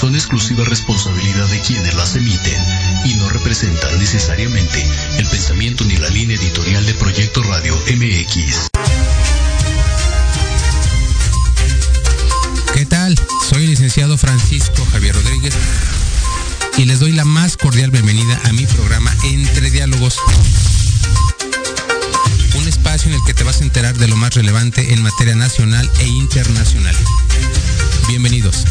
son exclusiva responsabilidad de quienes las emiten y no representan necesariamente el pensamiento ni la línea editorial de Proyecto Radio MX. ¿Qué tal? Soy el licenciado Francisco Javier Rodríguez y les doy la más cordial bienvenida a mi programa Entre Diálogos un espacio en el que te vas a enterar de lo más relevante en materia nacional e internacional. Bienvenidos.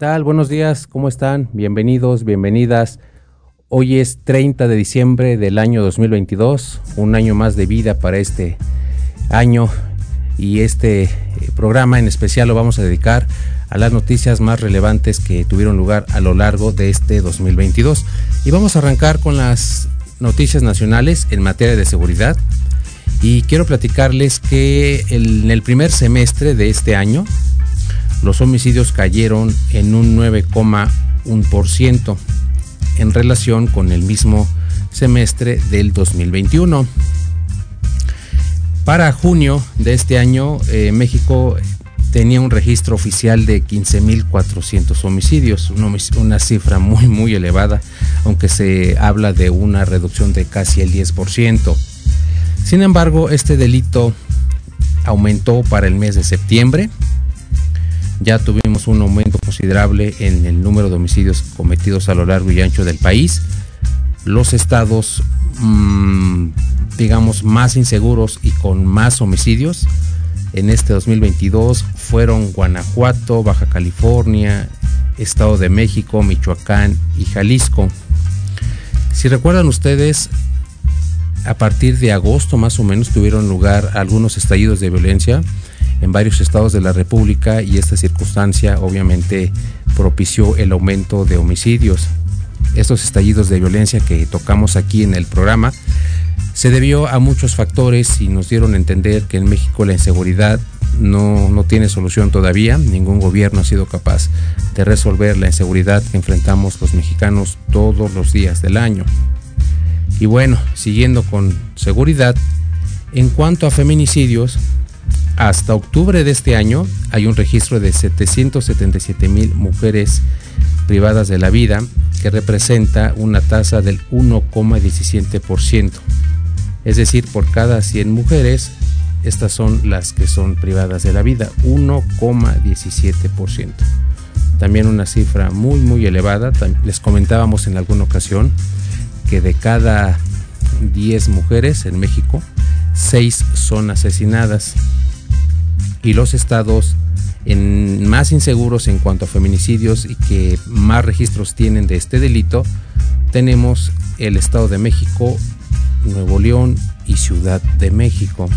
Tal? Buenos días, ¿cómo están? Bienvenidos, bienvenidas. Hoy es 30 de diciembre del año 2022, un año más de vida para este año y este eh, programa en especial lo vamos a dedicar a las noticias más relevantes que tuvieron lugar a lo largo de este 2022. Y vamos a arrancar con las noticias nacionales en materia de seguridad. Y quiero platicarles que en el primer semestre de este año los homicidios cayeron en un 9,1% en relación con el mismo semestre del 2021. Para junio de este año, eh, México tenía un registro oficial de 15.400 homicidios, una, cifra muy muy elevada, aunque se habla de una reducción de casi el 10%. Sin embargo, este delito aumentó para el mes de septiembre. Ya tuvimos un aumento considerable en el número de homicidios cometidos a lo largo y ancho del país. Los estados mmm, digamos, más inseguros y con más homicidios en este 2022 fueron Guanajuato, Baja California, Estado de México, Michoacán y Jalisco. Si recuerdan ustedes, a partir de agosto más o menos tuvieron lugar algunos estallidos de violencia en varios estados de la República y esta circunstancia obviamente propició el aumento de homicidios. Estos estallidos de violencia que tocamos aquí en el programa se debió a muchos factores y nos dieron a entender que en México la inseguridad no, no, tiene solución todavía. Ningún gobierno ha sido capaz de resolver la inseguridad que enfrentamos los mexicanos todos los días del año. Y bueno, siguiendo con seguridad, en cuanto a feminicidios, hasta octubre de este año hay un registro de 777 mil mujeres privadas de la vida, que representa una tasa del 1,17%. Es decir, por cada 100 mujeres, estas son las que son privadas de la vida, 1,17%. También una cifra muy, muy elevada. Les comentábamos en alguna ocasión que de cada 10 mujeres en México, 6 son asesinadas. Y los estados más inseguros en cuanto a feminicidios y que más registros tienen de este delito, tenemos el Estado de México, Nuevo León y Ciudad de México.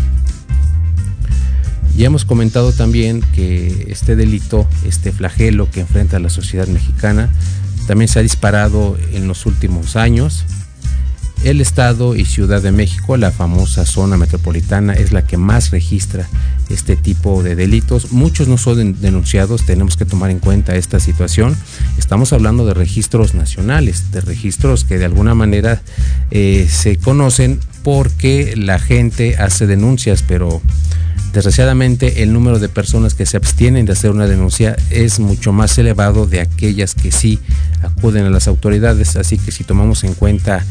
Ya hemos comentado también que este delito, este flagelo que enfrenta la sociedad mexicana, también se ha disparado en los últimos años. El Estado y Ciudad de México, la famosa zona metropolitana, es la que más registra este tipo de delitos. Muchos no son denunciados, tenemos que tomar en cuenta esta situación. Estamos hablando de registros nacionales, de registros que de alguna manera eh, se conocen porque la gente hace denuncias, pero desgraciadamente el número de personas que se abstienen de hacer una denuncia es mucho más elevado de aquellas que sí acuden a las autoridades. Así que si tomamos en cuenta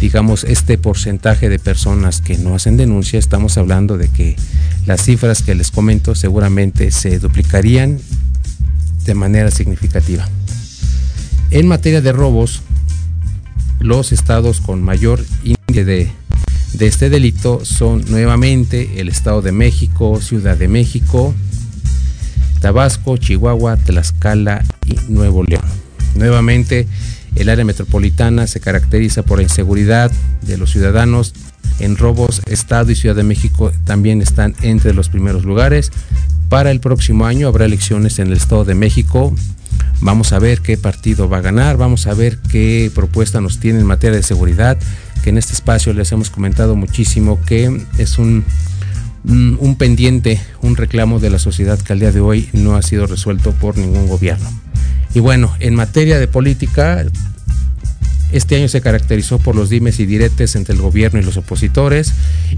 digamos, este porcentaje de personas que no hacen denuncia, estamos hablando de que las cifras que les comento seguramente se duplicarían de manera significativa. En materia de robos, los estados con mayor índice de, este delito son nuevamente el Estado de México, Ciudad de México, Tabasco, Chihuahua, Tlaxcala y Nuevo León. Nuevamente, el área metropolitana se caracteriza por la inseguridad de los ciudadanos. En robos, Estado y Ciudad de México también están entre los primeros lugares. Para el próximo año habrá elecciones en el Estado de México. Vamos a ver qué partido va a ganar, vamos a ver qué propuesta nos tiene en materia de seguridad, que en este espacio les hemos comentado muchísimo que es un, un pendiente, un reclamo de la sociedad que al día de hoy no ha sido resuelto por ningún gobierno. Y bueno, en materia de política, este año se caracterizó por los dimes y diretes entre el gobierno y los opositores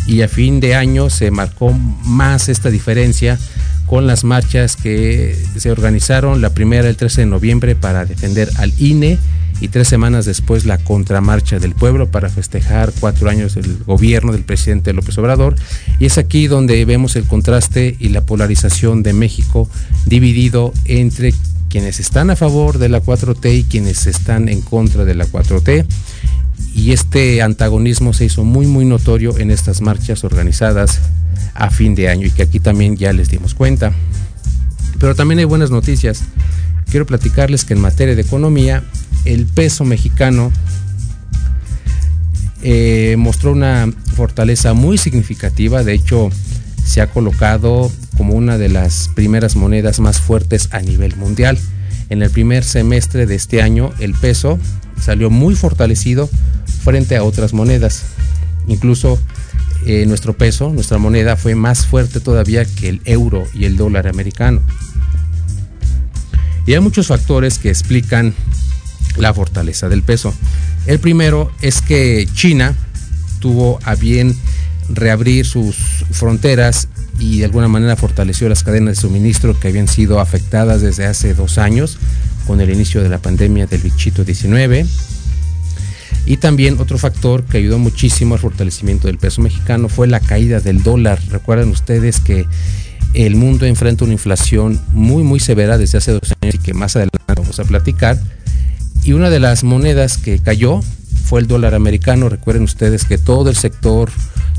y a fin de año se marcó más esta diferencia con las marchas que se organizaron, la primera el 13 de noviembre para defender al INE y tres semanas después la contramarcha del pueblo para festejar cuatro años del gobierno del presidente López Obrador. Y es aquí donde vemos el contraste y la polarización de México dividido entre quienes están a favor de la 4T y quienes están en contra de la 4T. Y este antagonismo se hizo muy, muy notorio en estas marchas organizadas a fin de año y que aquí también ya les dimos cuenta. Pero también hay buenas noticias. Quiero platicarles que en materia de economía, el peso mexicano eh, mostró una fortaleza muy significativa. De hecho, se ha colocado como una de las primeras monedas más fuertes a nivel mundial. En el primer semestre de este año el peso salió muy fortalecido frente a otras monedas. Incluso eh, nuestro peso, nuestra moneda, fue más fuerte todavía que el euro y el dólar americano. Y hay muchos factores que explican la fortaleza del peso. El primero es que China tuvo a bien reabrir sus fronteras y de alguna manera fortaleció las cadenas de suministro que habían sido afectadas desde hace dos años con el inicio de la pandemia del bichito 19. Y también otro factor que ayudó muchísimo al fortalecimiento del peso mexicano fue la caída del dólar. Recuerden ustedes que el mundo enfrenta una inflación muy muy severa desde hace dos años y que más adelante vamos a platicar. Y una de las monedas que cayó fue el dólar americano. Recuerden ustedes que todo el sector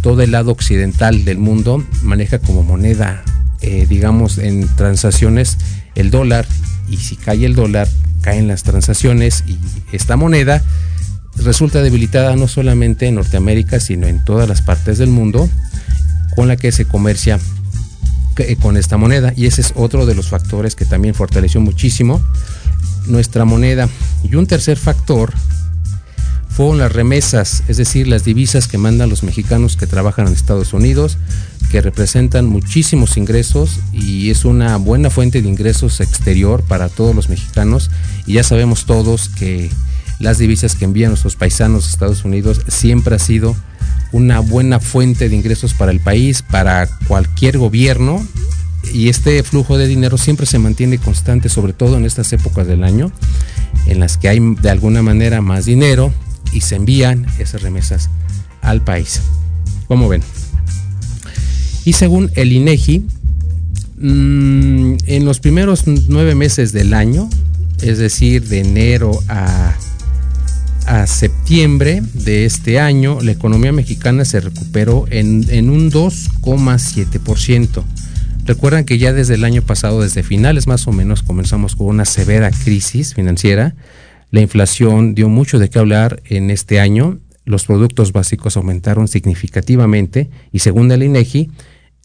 todo el lado occidental del mundo maneja como moneda, eh, digamos, en transacciones el dólar y si cae el dólar, caen las transacciones y esta moneda resulta debilitada no solamente en Norteamérica, sino en todas las partes del mundo con la que se comercia eh, con esta moneda. Y ese es otro de los factores que también fortaleció muchísimo nuestra moneda. Y un tercer factor fueron las remesas, es decir, las divisas que mandan los mexicanos que trabajan en Estados Unidos, que representan muchísimos ingresos y es una buena fuente de ingresos exterior para todos los mexicanos. Y ya sabemos todos que las divisas que envían nuestros paisanos a Estados Unidos siempre ha sido una buena fuente de ingresos para el país, para cualquier gobierno. Y este flujo de dinero siempre se mantiene constante, sobre todo en estas épocas del año, en las que hay de alguna manera más dinero, y se envían esas remesas al país. Como ven. Y según el INEGI, mm, en los primeros nueve meses del año, es decir, de enero a, a septiembre de este año, la economía mexicana se recuperó en, en un 2,7%. Recuerdan que ya desde el año pasado, desde finales más o menos, comenzamos con una severa crisis financiera la inflación dio mucho de qué hablar en este año. Los productos básicos aumentaron significativamente y según el INEGI,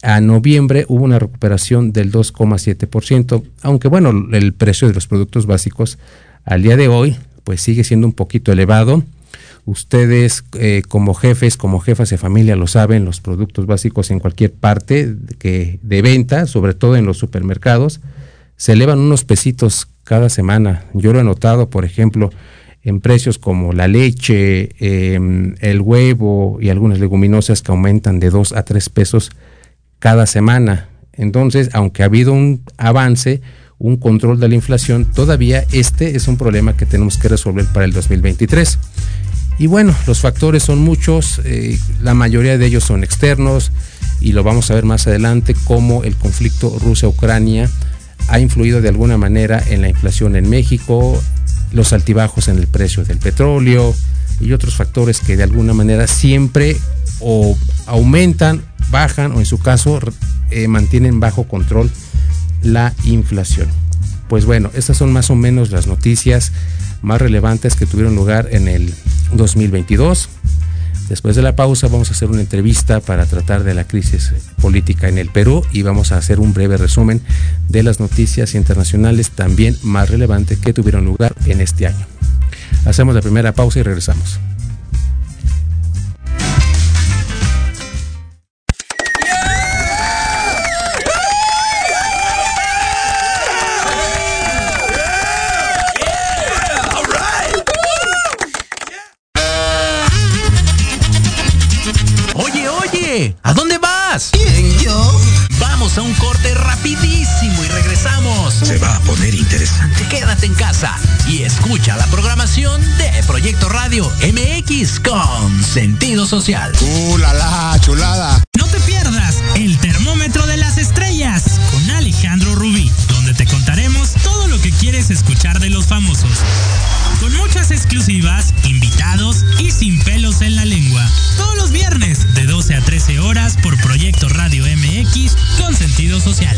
a noviembre hubo una recuperación del 2,7%, aunque bueno, el precio de los productos básicos al día de hoy pues sigue siendo un poquito elevado. Ustedes eh, como jefes, como jefas de familia lo saben, los productos básicos en cualquier parte que, de venta, sobre todo en los supermercados, se elevan unos pesitos cada semana. Yo lo he notado, por ejemplo, en precios como la leche, em, el huevo y algunas leguminosas que aumentan de 2 a 3 pesos cada semana. Entonces, aunque ha habido un avance, un control de la inflación, todavía este es un problema que tenemos que resolver para el 2023. Y bueno, los factores son muchos, eh, la mayoría de ellos son externos y lo vamos a ver más adelante, como el conflicto Rusia-Ucrania ha influido de alguna manera en la inflación en México, los altibajos en el precio del petróleo y otros factores que de alguna manera siempre o aumentan, bajan o en su caso eh, mantienen bajo control la inflación. Pues bueno, estas son más o menos las noticias más relevantes que tuvieron lugar en el 2022. Después de la pausa vamos a hacer una entrevista para tratar de la crisis política en el Perú y vamos a hacer un breve resumen de las noticias internacionales también más relevantes que tuvieron lugar en este año. Hacemos la primera pausa y regresamos. Quédate en casa y escucha la programación de Proyecto Radio MX con sentido social. ¡Uh, la, la chulada! No te pierdas el termómetro de las estrellas con Alejandro Rubí, donde te contaremos todo lo que quieres escuchar de los famosos. Con muchas exclusivas, invitados y sin pelos en la lengua. Todos los viernes de 12 a 13 horas por Proyecto Radio MX con sentido social.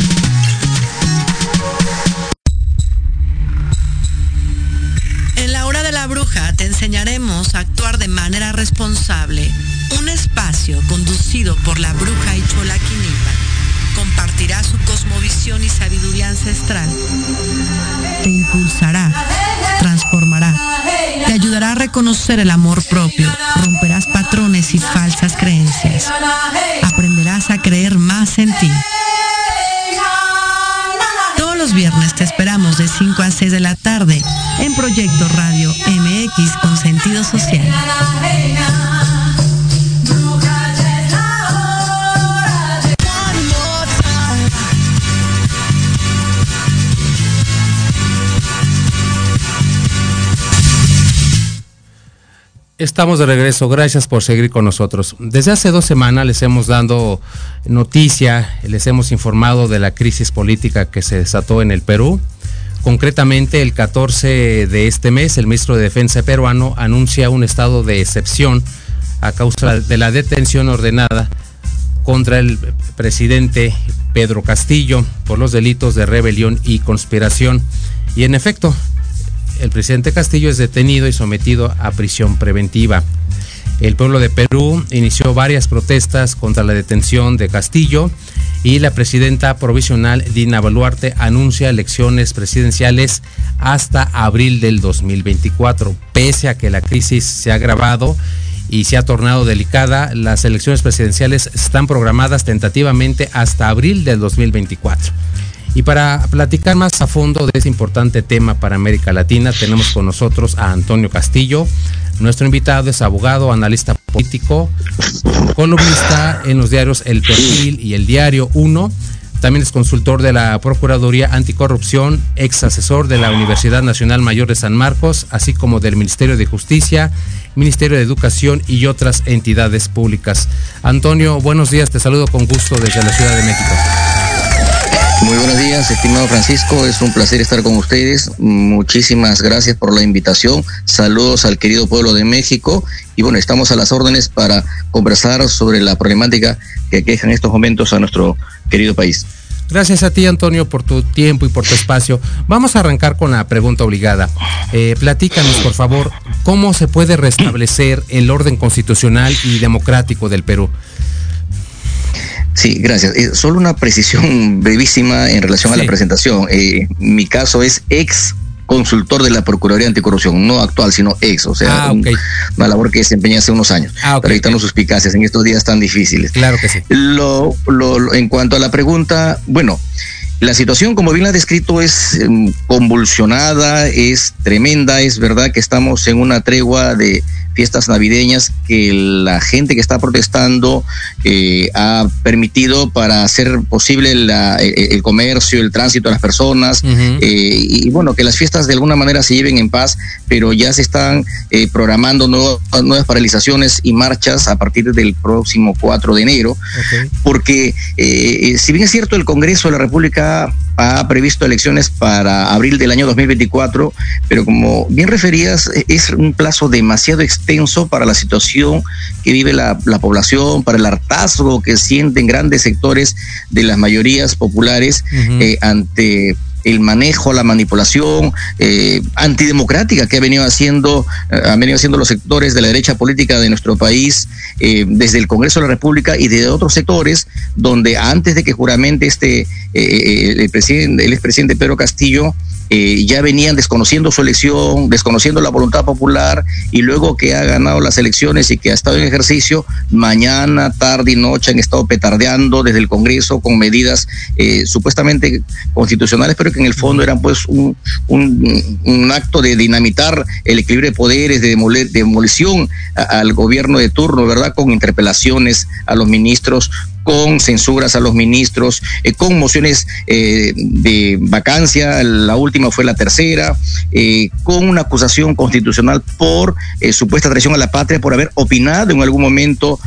Actuar de manera responsable. Un espacio conducido por la bruja y chola Quinipa compartirá su cosmovisión y sabiduría ancestral. Te impulsará, transformará, te ayudará a reconocer el amor propio, romperás patrones y falsas creencias. Aprenderás a creer más en ti. Todos los viernes te esperamos de 5 a 6 de la tarde Proyecto Radio MX con sentido social. Estamos de regreso, gracias por seguir con nosotros. Desde hace dos semanas les hemos dado noticia, les hemos informado de la crisis política que se desató en el Perú. Concretamente, el 14 de este mes, el ministro de Defensa peruano anuncia un estado de excepción a causa de la detención ordenada contra el presidente Pedro Castillo por los delitos de rebelión y conspiración. Y en efecto, el presidente Castillo es detenido y sometido a prisión preventiva. El pueblo de Perú inició varias protestas contra la detención de Castillo y la presidenta provisional Dina Boluarte anuncia elecciones presidenciales hasta abril del 2024. Pese a que la crisis se ha agravado y se ha tornado delicada, las elecciones presidenciales están programadas tentativamente hasta abril del 2024. Y para platicar más a fondo de este importante tema para América Latina, tenemos con nosotros a Antonio Castillo. Nuestro invitado es abogado, analista político, columnista en los diarios El Perfil y El Diario 1. También es consultor de la Procuraduría Anticorrupción, ex asesor de la Universidad Nacional Mayor de San Marcos, así como del Ministerio de Justicia, Ministerio de Educación y otras entidades públicas. Antonio, buenos días, te saludo con gusto desde la Ciudad de México. Muy buenos días, estimado Francisco. Es un placer estar con ustedes. Muchísimas gracias por la invitación. Saludos al querido pueblo de México. Y bueno, estamos a las órdenes para conversar sobre la problemática que queja en estos momentos a nuestro querido país. Gracias a ti, Antonio, por tu tiempo y por tu espacio. Vamos a arrancar con la pregunta obligada. Eh, platícanos, por favor, cómo se puede restablecer el orden constitucional y democrático del Perú. Sí, gracias. Eh, solo una precisión brevísima en relación a la presentación. Eh, mi caso es ex consultor de la Procuraduría Anticorrupción, no actual, sino ex, o sea, Ah, una labor que desempeñé hace unos años, Ah, ok, para evitar los suspicacias en estos días tan difíciles. Claro que sí. Lo, lo- lo- en cuanto a la pregunta, bueno, la situación, como bien la ha descrito, es em, convulsionada, es tremenda, es verdad que estamos en una tregua de fiestas navideñas que la gente que está protestando eh, ha permitido para hacer posible la- eh, el comercio, el tránsito de las personas, eh, y, bueno, que las fiestas de alguna manera se lleven en paz, pero ya se están eh, programando nuevas, nuevas paralizaciones y marchas a partir del próximo 4 de enero Ok. porque eh, si bien es cierto el Congreso de la República ha previsto elecciones para abril del año 2024, pero como bien referías, eh, es un plazo demasiado extenso para la situación que vive la, la población, para el hartazgo que sienten grandes sectores de las mayorías populares eh, ante el manejo, la manipulación eh, antidemocrática que ha venido haciendo, eh, han venido haciendo los sectores de la derecha política de nuestro país eh, desde el Congreso de la República y de otros sectores donde antes de que juramente este el presidente, el expresidente Pedro Castillo eh, ya venían desconociendo su elección, desconociendo la voluntad popular y luego que ha ganado las elecciones y que ha estado en ejercicio, mañana, tarde y noche han estado petardeando desde el Congreso con medidas eh, supuestamente constitucionales, pero que en el fondo eran pues un, un, un acto de dinamitar el equilibrio de poderes, de demoler- demolición al gobierno de turno, ¿verdad? Con interpelaciones a los ministros, con censuras a los ministros, eh, con mociones eh, de vacancia, la última fue la tercera, eh, con una acusación constitucional por supuesta traición a la patria, por haber opinado en algún momento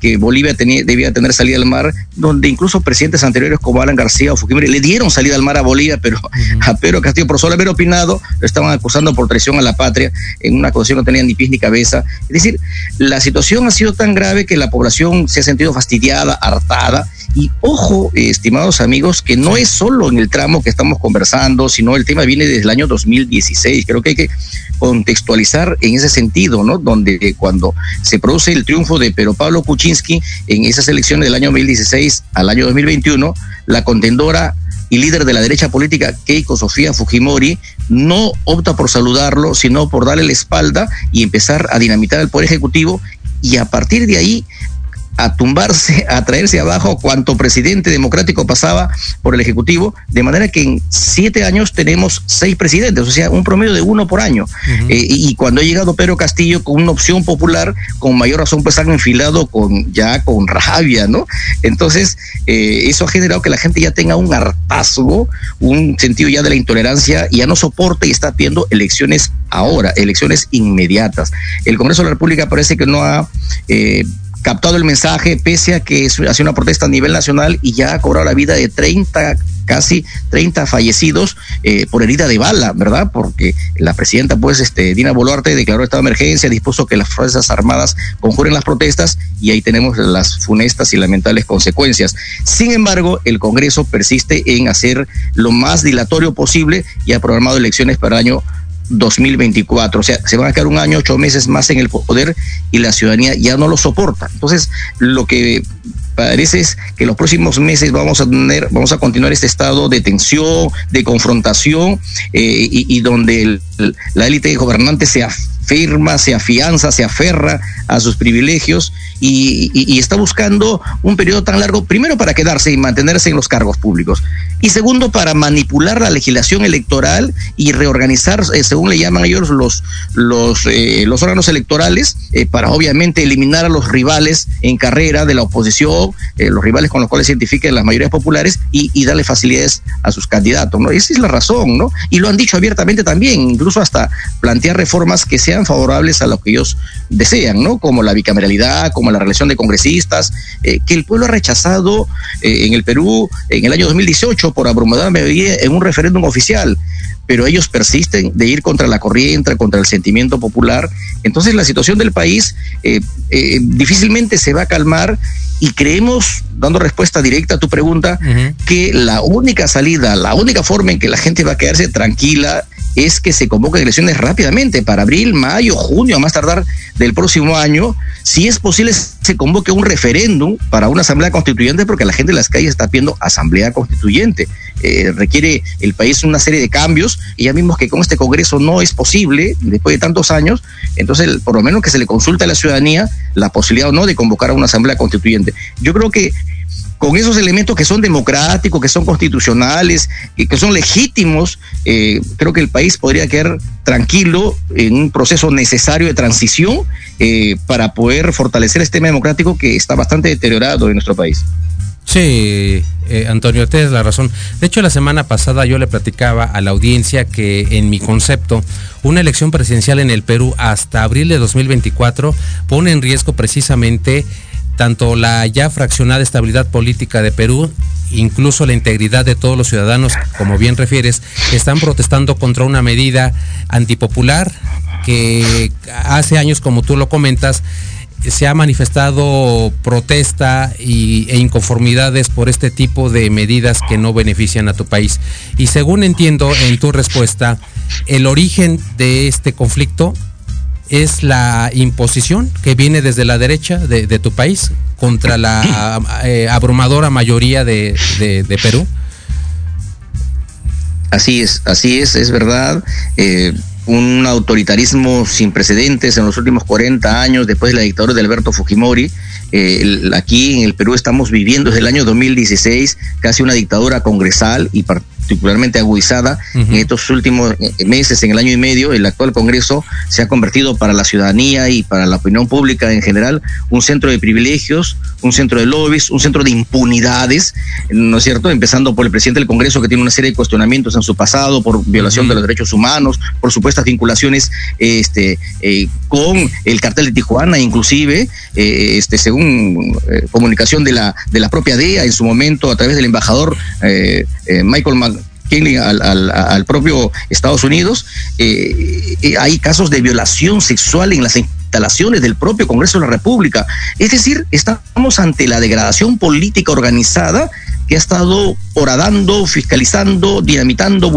que Bolivia tenía, debía tener salida al mar, donde incluso presidentes anteriores como Alan García o Fujimori le dieron salida al mar a Bolivia, pero a Pedro Castillo por solo haber opinado lo estaban acusando por traición a la patria en una acusación que no tenía ni pies ni cabeza. Es decir, la situación ha sido tan grave que la población se ha sentido fastidiada, hartada. Y ojo, eh, estimados amigos, que no es solo en el tramo que estamos conversando, sino el tema viene desde el año 2016. Creo que hay que contextualizar en ese sentido, ¿no? Donde eh, cuando se produce el triunfo de Pedro Pablo Kuczynski en esas elecciones del año 2016 al año 2021, la contendora y líder de la derecha política, Keiko Sofía Fujimori, no opta por saludarlo, sino por darle la espalda y empezar a dinamitar el Poder Ejecutivo y a partir de ahí a tumbarse, a traerse abajo cuanto presidente democrático pasaba por el Ejecutivo, de manera que en siete años tenemos seis presidentes, o sea, un promedio de uno por año. Eh, y, y cuando ha llegado Pedro Castillo con una opción popular, con mayor razón, pues han enfilado con ya con rabia, ¿no? Entonces, eh, eso ha generado que la gente ya tenga un hartazgo, un sentido ya de la intolerancia, y ya no soporta y está pidiendo elecciones ahora, elecciones inmediatas. El Congreso de la República parece que no ha eh, captado el mensaje, pese a que hace una protesta a nivel nacional y ya ha cobrado la vida de 30, casi 30 fallecidos eh, por herida de bala, ¿verdad? Porque la presidenta, pues, este, Dina Boluarte declaró estado de emergencia, dispuso que las Fuerzas Armadas conjuren las protestas y ahí tenemos las funestas y lamentables consecuencias. Sin embargo, el Congreso persiste en hacer lo más dilatorio posible y ha programado elecciones para el año 2024. O sea, se van a quedar un año, ocho meses más en el poder y la ciudadanía ya no lo soporta. Entonces, lo que parece es que los próximos meses vamos a tener, vamos a continuar este estado de tensión, de confrontación eh, y, donde la élite gobernante se afirma, se afianza, se aferra a sus privilegios y, está buscando un periodo tan largo, primero para quedarse y mantenerse en los cargos públicos y segundo para manipular la legislación electoral y reorganizar, eh, según le llaman ellos, los, los, eh, los órganos electorales eh, para obviamente eliminar a los rivales en carrera de la oposición, los rivales con los cuales se identifiquen las mayorías populares y, y darle facilidades a sus candidatos, ¿no? Esa es la razón, ¿no? Y lo han dicho abiertamente también, incluso hasta plantear reformas que sean sean favorables a lo que ellos desean, ¿no? Como la bicameralidad, como la relación de congresistas, eh, que el pueblo ha rechazado eh, en el Perú en el año 2018 por abrumadora mayoría en un referéndum oficial pero ellos persisten de ir contra la corriente, contra el sentimiento popular. Entonces la situación del país eh, eh, difícilmente se va a calmar y creemos, dando respuesta directa a tu pregunta, que la única salida, la única forma en que la gente va a quedarse tranquila es que se convoquen elecciones rápidamente para abril, mayo, junio, a más tardar del próximo año. Si es posible, se convoque un referéndum para una asamblea constituyente porque la gente en las calles está pidiendo asamblea constituyente. Eh, requiere el país una serie de cambios y ya vimos que con este Congreso no es posible después de tantos años. Entonces, por lo menos que se le consulte a la ciudadanía la posibilidad o no de convocar a una asamblea constituyente. Yo creo que con esos elementos que son democráticos, que son constitucionales, que, que son legítimos, eh, creo que el país podría quedar tranquilo en un proceso necesario de transición eh, para poder fortalecer este tema democrático que está bastante deteriorado en nuestro país. Sí, eh, Antonio, tienes la razón. De hecho, la semana pasada yo le platicaba a la audiencia que en mi concepto, una elección presidencial en el Perú hasta abril de 2024 pone en riesgo precisamente tanto la ya fraccionada estabilidad política de Perú, incluso la integridad de todos los ciudadanos, como bien refieres, están protestando contra una medida antipopular que hace años, como tú lo comentas, se ha manifestado protesta y, e inconformidades por este tipo de medidas que no benefician a tu país. Y según entiendo en tu respuesta, el origen de este conflicto es la imposición que viene desde la derecha de, de tu país contra la eh, abrumadora mayoría de, de, de, Perú. Así es, así es, es verdad. Eh, un autoritarismo sin precedentes en los últimos 40 años después de la dictadura de Alberto Fujimori. Eh, el, aquí en el Perú estamos viviendo desde el año 2016 casi una dictadura congresal y particularmente agudizada uh -huh. en estos últimos eh, meses, en el año y medio, el actual Congreso se ha convertido para la ciudadanía y para la opinión pública en general un centro de privilegios, un centro de lobbies, un centro de impunidades, ¿no es cierto? Empezando por el presidente del Congreso que tiene una serie de cuestionamientos en su pasado por violación uh -huh. de los derechos humanos, por supuestas vinculaciones este, eh, con el cartel de Tijuana, inclusive, eh, este, según eh, comunicación de la, de la propia DEA en su momento a través del embajador eh, Michael Al, propio Estados Unidos, eh, eh, hay casos de violación sexual en las instalaciones del propio Congreso de la República. Es decir, estamos ante la degradación política organizada que ha estado horadando, fiscalizando, dinamitando,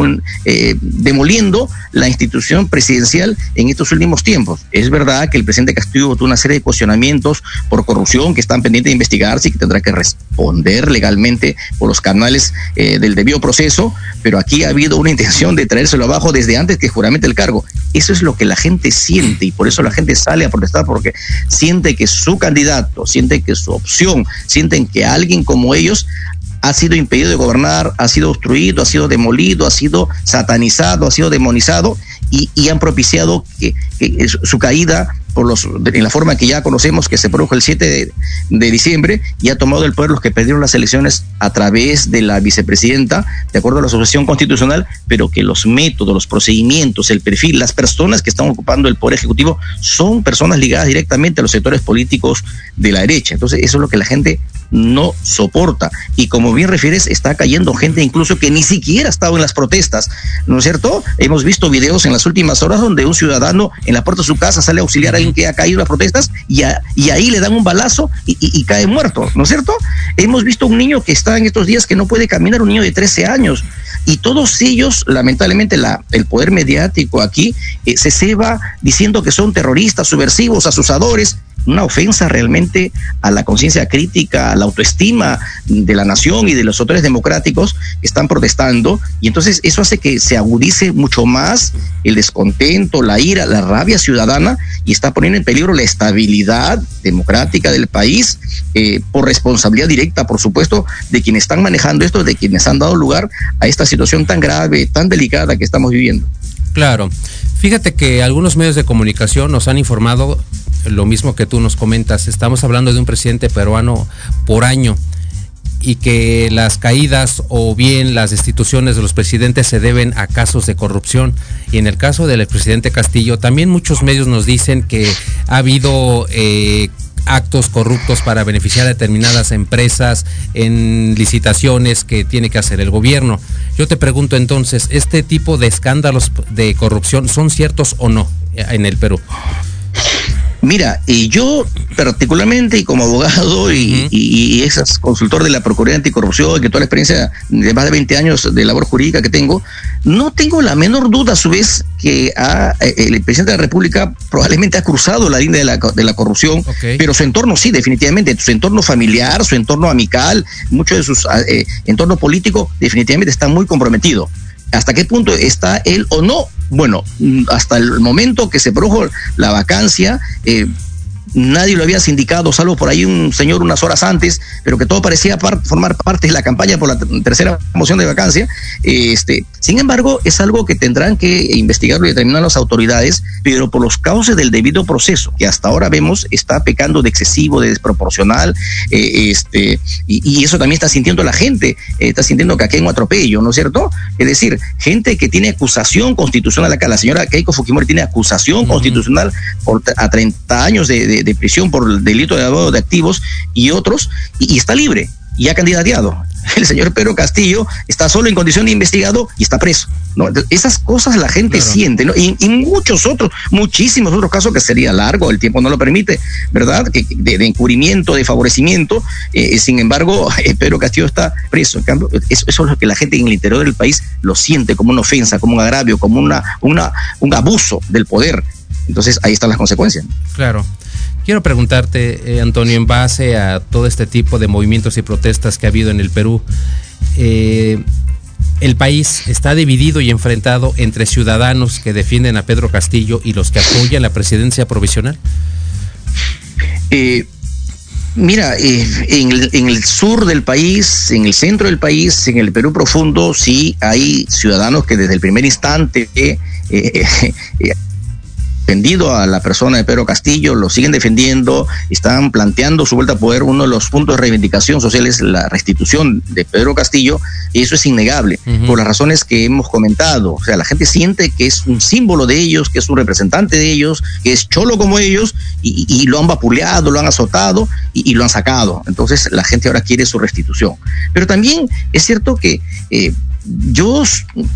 eh, demoliendo la institución presidencial en estos últimos tiempos. Es verdad que el presidente Castillo tuvo una serie de cuestionamientos por corrupción que están pendientes de investigarse y que tendrá que responder legalmente por los canales eh, del debido proceso, pero aquí ha habido una intención de traérselo abajo desde antes que juramente el cargo. Eso es lo que la gente siente y por eso la gente sale a protestar porque siente que su candidato, siente que su opción, sienten que alguien como ellos ha sido impedido de gobernar, ha sido obstruido, ha sido demolido, ha sido satanizado, ha sido demonizado y, y han propiciado que, su caída por los, en la forma que ya conocemos que se produjo el 7 de, diciembre y ha tomado el poder los que perdieron las elecciones a través de la vicepresidenta, de acuerdo a la asociación constitucional, pero que los métodos, los procedimientos, el perfil, las personas que están ocupando el poder ejecutivo son personas ligadas directamente a los sectores políticos de la derecha. Entonces, eso es lo que la gente no soporta. Y como bien refieres, está cayendo gente incluso que ni siquiera ha estado en las protestas, ¿no es cierto? Hemos visto videos en las últimas horas donde un ciudadano en la puerta de su casa sale a auxiliar a alguien que ha caído las protestas y, ahí le dan un balazo y, cae muerto, ¿no es cierto? Hemos visto un niño que está en estos días que no puede caminar, un niño de 13 años. Y todos ellos, lamentablemente, la, el poder mediático aquí eh, se ceba diciendo que son terroristas, subversivos, asusadores, una ofensa realmente a la conciencia crítica, a la autoestima de la nación y de los autores democráticos que están protestando. Y entonces eso hace que se agudice mucho más el descontento, la ira, la rabia ciudadana y está poniendo en peligro la estabilidad democrática del país eh, por responsabilidad directa, por supuesto, de quienes están manejando esto, de quienes han dado lugar a esta situación tan grave, tan delicada que estamos viviendo. Claro. Fíjate que algunos medios de comunicación nos han informado lo mismo que tú nos comentas. Estamos hablando de un presidente peruano por año. y que las caídas o bien las destituciones de los presidentes se deben a casos de corrupción. Y en el caso del expresidente Castillo, también muchos medios nos dicen que ha habido eh, actos corruptos para beneficiar a determinadas empresas en licitaciones que tiene que hacer el gobierno. Yo te pregunto entonces, ¿este tipo de escándalos de corrupción son ciertos o no en el Perú? Mira, y yo particularmente y como abogado y, y, ex consultor de la Procuraduría Anticorrupción y que toda la experiencia de más de 20 años de labor jurídica que tengo, no tengo la menor duda a su vez que ha, eh, el presidente de la República probablemente ha cruzado la línea de la, de la corrupción, pero su entorno sí, definitivamente, su entorno familiar, su entorno amical, mucho de su eh, entorno político definitivamente está muy comprometido. Hasta qué punto está él o no. Bueno, hasta el momento que se produjo la vacancia, eh, nadie lo había sindicado, salvo por ahí un señor unas horas antes, pero que todo parecía formar parte de la campaña por la tercera moción de vacancia. Este, sin embargo, es algo que tendrán que investigarlo y determinar las autoridades, pero por los cauces del debido proceso, que hasta ahora vemos está pecando de excesivo, de desproporcional, eh, este, y, eso también está sintiendo la gente, eh, está sintiendo que aquí hay un atropello, ¿no es cierto? Es decir, gente que tiene acusación constitucional acá, la señora Keiko Fujimori tiene acusación constitucional por, a 30 años de de, prisión por el delito de lavado de activos y otros, y, está libre y ha candidateado. El señor Pedro Castillo está solo en condición de investigado y está preso. ¿no? esas cosas la gente siente, ¿no? Y, muchos otros, muchísimos otros casos que sería largo, el tiempo no lo permite, ¿verdad? Que, de, encubrimiento, de favorecimiento. Eh, sin embargo, Pedro Castillo está preso. En cambio, eso, es lo que la gente en el interior del país lo siente como una ofensa, como un agravio, como una, una, un abuso del poder. Entonces ahí están las consecuencias. Claro. Quiero preguntarte, eh, Antonio, en base a todo este tipo de movimientos y protestas que ha habido en el Perú, eh, el país está dividido y enfrentado entre ciudadanos que defienden a Pedro Castillo y los que apoyan la presidencia provisional. Eh, mira, en el, en, el, sur del país, en el centro del país, en el Perú profundo, sí hay ciudadanos que desde el primer instante defendido a la persona de Pedro Castillo, lo siguen defendiendo, están planteando su vuelta a poder. Uno de los puntos de reivindicación social es la restitución de Pedro Castillo, y eso es innegable, por las razones que hemos comentado. O sea, la gente siente que es un símbolo de ellos, que es un representante de ellos, que es cholo como ellos, y, lo han vapuleado, lo han azotado y, lo han sacado. Entonces, la gente ahora quiere su restitución. Pero también es cierto que eh, yo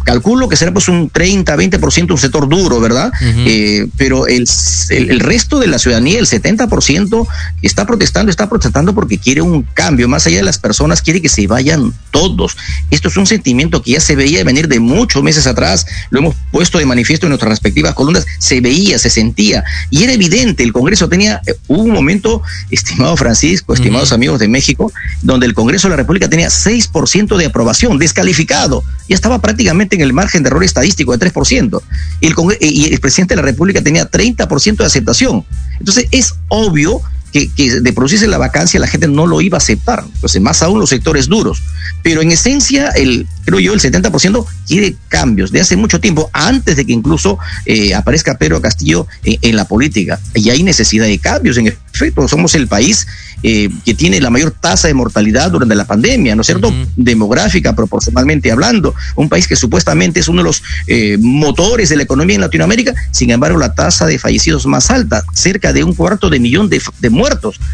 calculo que será pues un 30, 20% un sector duro, ¿verdad? eh, pero el, el, resto de la ciudadanía, el 70%, está protestando, está protestando porque quiere un cambio, más allá de las personas, quiere que se vayan todos. Esto es un sentimiento que ya se veía venir de muchos meses atrás, lo hemos puesto de manifiesto en nuestras respectivas columnas, se veía, se sentía, y era evidente, el Congreso tenía, eh, hubo un momento, estimado Francisco, estimados amigos de México, donde el Congreso de la República tenía 6% de aprobación, descalificado ya estaba prácticamente en el margen de error estadístico de 3%. Y el, y el presidente de la República tenía 30% de aceptación. Entonces es obvio que, que, de producirse la vacancia la gente no lo iba a aceptar, entonces más aún los sectores duros. Pero en esencia, el, creo yo, el 70% quiere cambios de hace mucho tiempo, antes de que incluso eh, aparezca Pedro Castillo en, en, la política. Y hay necesidad de cambios, en efecto, somos el país eh, que tiene la mayor tasa de mortalidad durante la pandemia, ¿no es cierto? Demográfica, proporcionalmente hablando. Un país que supuestamente es uno de los eh, motores de la economía en Latinoamérica, sin embargo, la tasa de fallecidos más alta, cerca de un cuarto de millón de, de muertos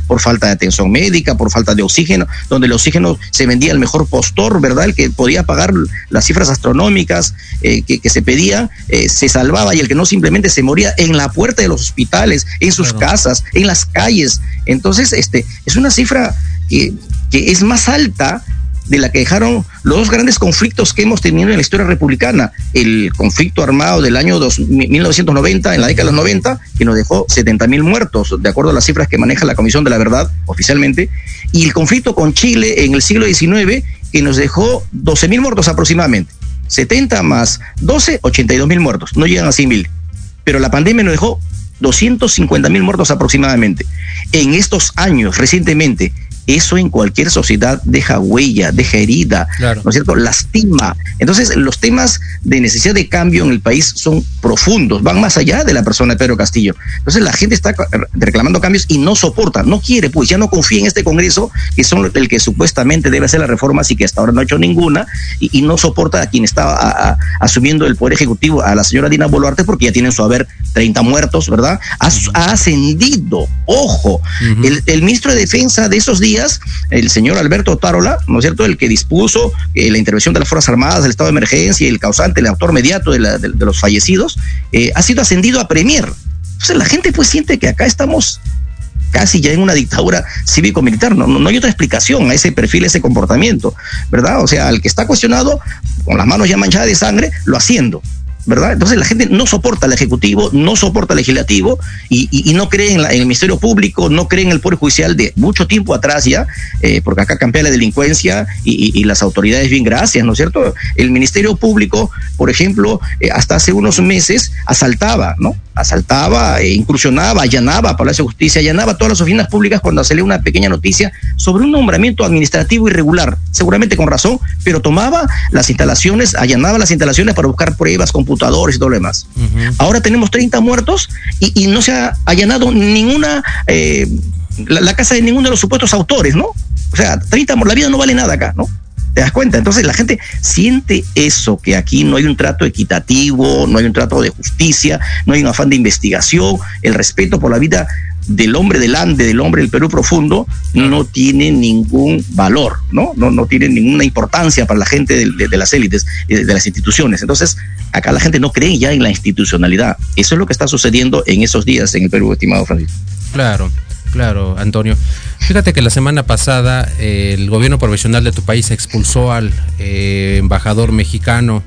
por falta de atención médica, por falta de oxígeno, donde el oxígeno se vendía el mejor postor, ¿verdad? El que podía pagar las cifras astronómicas eh, que, que, se pedían, eh, se salvaba y el que no simplemente se moría en la puerta de los hospitales, en sus claro. casas, en las calles. Entonces, este, es una cifra que, que es más alta de la que dejaron los dos grandes conflictos que hemos tenido en la historia republicana. El conflicto armado del año dos, 1990, en la década de los 90, que nos dejó 70 mil muertos, de acuerdo a las cifras que maneja la Comisión de la Verdad oficialmente, y el conflicto con Chile en el siglo XIX, que nos dejó 12 mil muertos aproximadamente. 70 más 12, 82 mil muertos, no llegan a 100 mil. Pero la pandemia nos dejó 250 mil muertos aproximadamente. En estos años, recientemente, eso en cualquier sociedad deja huella, deja herida, ¿no es cierto? Lastima. Entonces, los temas de necesidad de cambio en el país son profundos, van más allá de la persona de Pedro Castillo. Entonces, la gente está reclamando cambios y no soporta, no quiere, pues ya no confía en este Congreso, que son el que supuestamente debe hacer las reformas y que hasta ahora no ha hecho ninguna, y, no soporta a quien está asumiendo el poder ejecutivo, a la señora Dina Boluarte, porque ya tienen su haber 30 muertos, ¿verdad? Ha, ascendido, ojo, el, el ministro de Defensa de esos días el señor Alberto Tarola, ¿no es cierto?, el que dispuso eh, la intervención de las Fuerzas Armadas, del estado de emergencia el causante, el autor mediato de, los fallecidos, eh, ha sido ascendido a Premier. Entonces la gente pues siente que acá estamos casi ya en una dictadura cívico-militar. No, no, hay otra explicación a ese perfil, a ese comportamiento, ¿verdad? O sea, al que está cuestionado, con las manos ya manchadas de sangre, lo haciendo. ¿Verdad? Entonces la gente no soporta al Ejecutivo, no soporta al Legislativo y, no cree en, el Ministerio Público, no cree en el Poder Judicial de mucho tiempo atrás ya, eh, porque acá campea la delincuencia y, las autoridades bien gracias, ¿no es cierto? El Ministerio Público, por ejemplo, eh, hasta hace unos meses asaltaba, ¿no? Asaltaba, e incursionaba, allanaba Palacio de Justicia, allanaba todas las oficinas públicas cuando salía una pequeña noticia sobre un nombramiento administrativo irregular, seguramente con razón, pero tomaba las instalaciones, allanaba las instalaciones para buscar pruebas, computadores y todo lo demás. Ahora tenemos 30 muertos y, no se ha allanado ninguna, eh, la, casa de ninguno de los supuestos autores, ¿no? O sea, 30 la vida no vale nada acá, ¿no? ¿Te das cuenta? Entonces la gente siente eso, que aquí no hay un trato equitativo, no hay un trato de justicia, no hay un afán de investigación, el respeto por la vida del hombre del Ande, del hombre del Perú profundo, no tiene ningún valor, ¿no? No, no tiene ninguna importancia para la gente de, las élites, de, las instituciones. Entonces, acá la gente no cree ya en la institucionalidad. Eso es lo que está sucediendo en esos días en el Perú, estimado Francisco. Claro, claro, Antonio. Fíjate que la semana pasada eh, el gobierno provisional de tu país expulsó al eh, embajador mexicano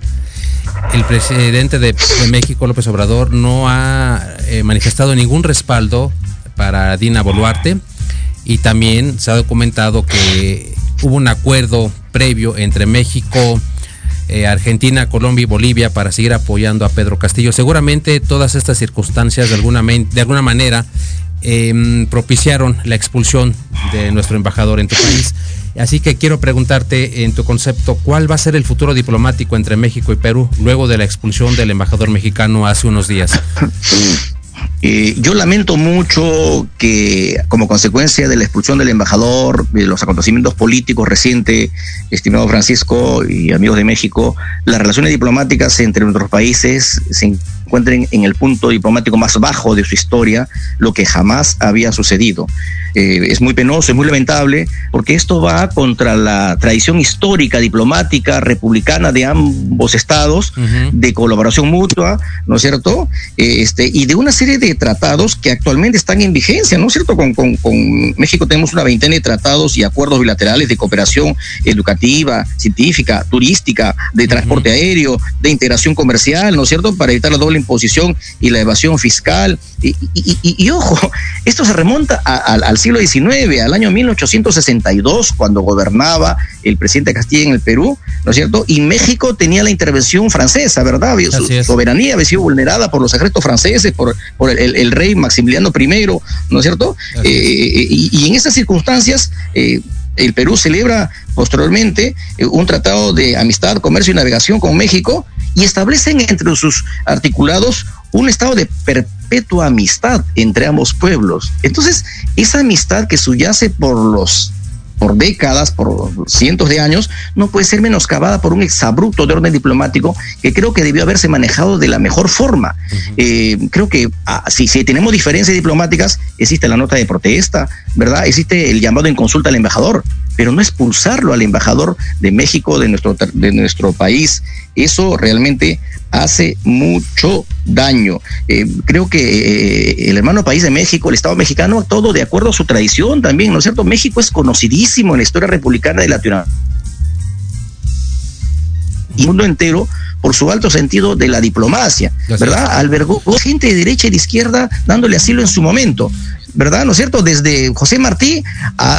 el presidente de, México, López Obrador, no ha eh, manifestado ningún respaldo para Dina Boluarte y también se ha documentado que hubo un acuerdo previo entre México, Argentina, Colombia y Bolivia para seguir apoyando a Pedro Castillo. Seguramente todas estas circunstancias de alguna, de alguna manera em, propiciaron la expulsión de nuestro embajador en tu país. Así que quiero preguntarte en tu concepto, ¿cuál va a ser el futuro diplomático entre México y Perú luego de la expulsión del embajador mexicano hace unos días? Eh, yo lamento mucho que como consecuencia de la expulsión del embajador, de los acontecimientos políticos recientes, estimado Francisco y amigos de México, las relaciones diplomáticas entre nuestros países se encuentren en el punto diplomático más bajo de su historia, lo que jamás había sucedido. Eh, es muy penoso, es muy lamentable, porque esto va contra la tradición histórica, diplomática, republicana de ambos estados, de colaboración mutua, ¿no es cierto? Eh, este, y de una serie de tratados que actualmente están en vigencia, ¿no es cierto? Con, con, México tenemos una veintena de tratados y acuerdos bilaterales de cooperación educativa, científica, turística, de transporte aéreo, de integración comercial, ¿no es cierto? Para evitar la doble imposición y la evasión fiscal. Y, y, ojo, esto se remonta al siglo XIX, al año 1862, cuando gobernaba el presidente Castilla en el Perú, ¿no es cierto? Y México tenía la intervención francesa, ¿verdad? Su soberanía había sido vulnerada por los ejércitos franceses, por, por el, rey Maximiliano I, ¿no es cierto? Eh, y, en esas circunstancias, eh, el Perú celebra posteriormente eh, un tratado de amistad, comercio y navegación con México y establecen entre sus articulados un estado de perpetua amistad entre ambos pueblos. Entonces, esa amistad que subyace por los por décadas, por cientos de años, no puede ser menoscabada por un exabrupto de orden diplomático que creo que debió haberse manejado de la mejor forma. Eh, creo que ah, si, si, tenemos diferencias diplomáticas, existe la nota de protesta, ¿verdad? Existe el llamado en consulta al embajador, pero no expulsarlo al embajador de México, de nuestro, de nuestro país. Eso realmente hace mucho daño. Eh, creo que eh, el hermano país de México, el Estado mexicano, todo de acuerdo a su tradición también, ¿no es cierto? México es conocidísimo en la historia republicana de Latinoamérica. Y el mundo entero por su alto sentido de la diplomacia, ¿verdad? Albergó gente de derecha y de izquierda dándole asilo en su momento ¿verdad? ¿No es cierto? Desde José Martí,